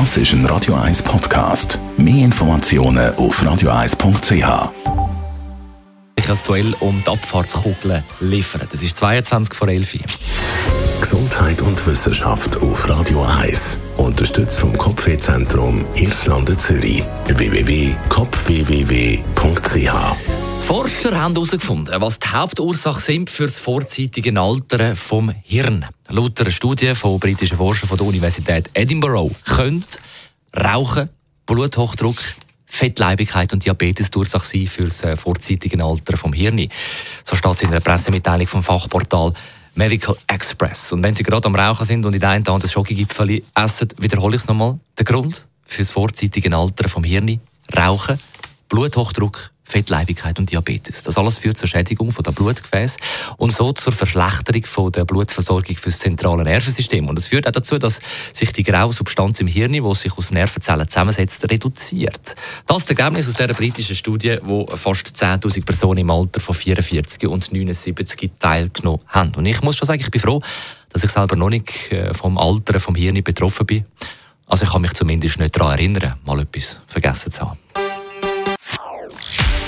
Das ist ein Radio 1 Podcast. Mehr Informationen auf radio1.ch. Ich das Duell um die Abfahrtskugel liefern. Das ist 22 vor 11 Uhr. Gesundheit und Wissenschaft auf Radio 1. Unterstützt vom Kopfwehzentrum Irlande Zürich. www.kopfwww.ch Forscher haben herausgefunden, was die Hauptursache sind für das vorzeitige Altern vom Hirn. Laut einer Studie von britischen Forschern von der Universität Edinburgh könnte Rauchen, Bluthochdruck, Fettleibigkeit und Diabetes die Ursache sein für das äh, vorzeitige Altern vom Hirn. So steht es in der Pressemitteilung vom Fachportal Medical Express. Und wenn Sie gerade am Rauchen sind und in einen Tag das Schokogipfel essen, wiederhole ich es nochmal. Der Grund für das vorzeitige Altern vom Hirn, Rauchen, Bluthochdruck, Fettleibigkeit und Diabetes. Das alles führt zur Schädigung der Blutgefäße und so zur Verschlechterung der Blutversorgung für das zentrale Nervensystem. Und es führt auch dazu, dass sich die graue Substanz im Hirn, die sich aus Nervenzellen zusammensetzt, reduziert. Das ist das Ergebnis aus dieser britischen Studie, wo fast 10.000 Personen im Alter von 44 und 79 teilgenommen haben. Und ich muss schon sagen, ich bin froh, dass ich selber noch nicht äh, vom Alter vom Hirn betroffen bin. Also ich kann mich zumindest nicht daran erinnern, mal etwas vergessen zu haben.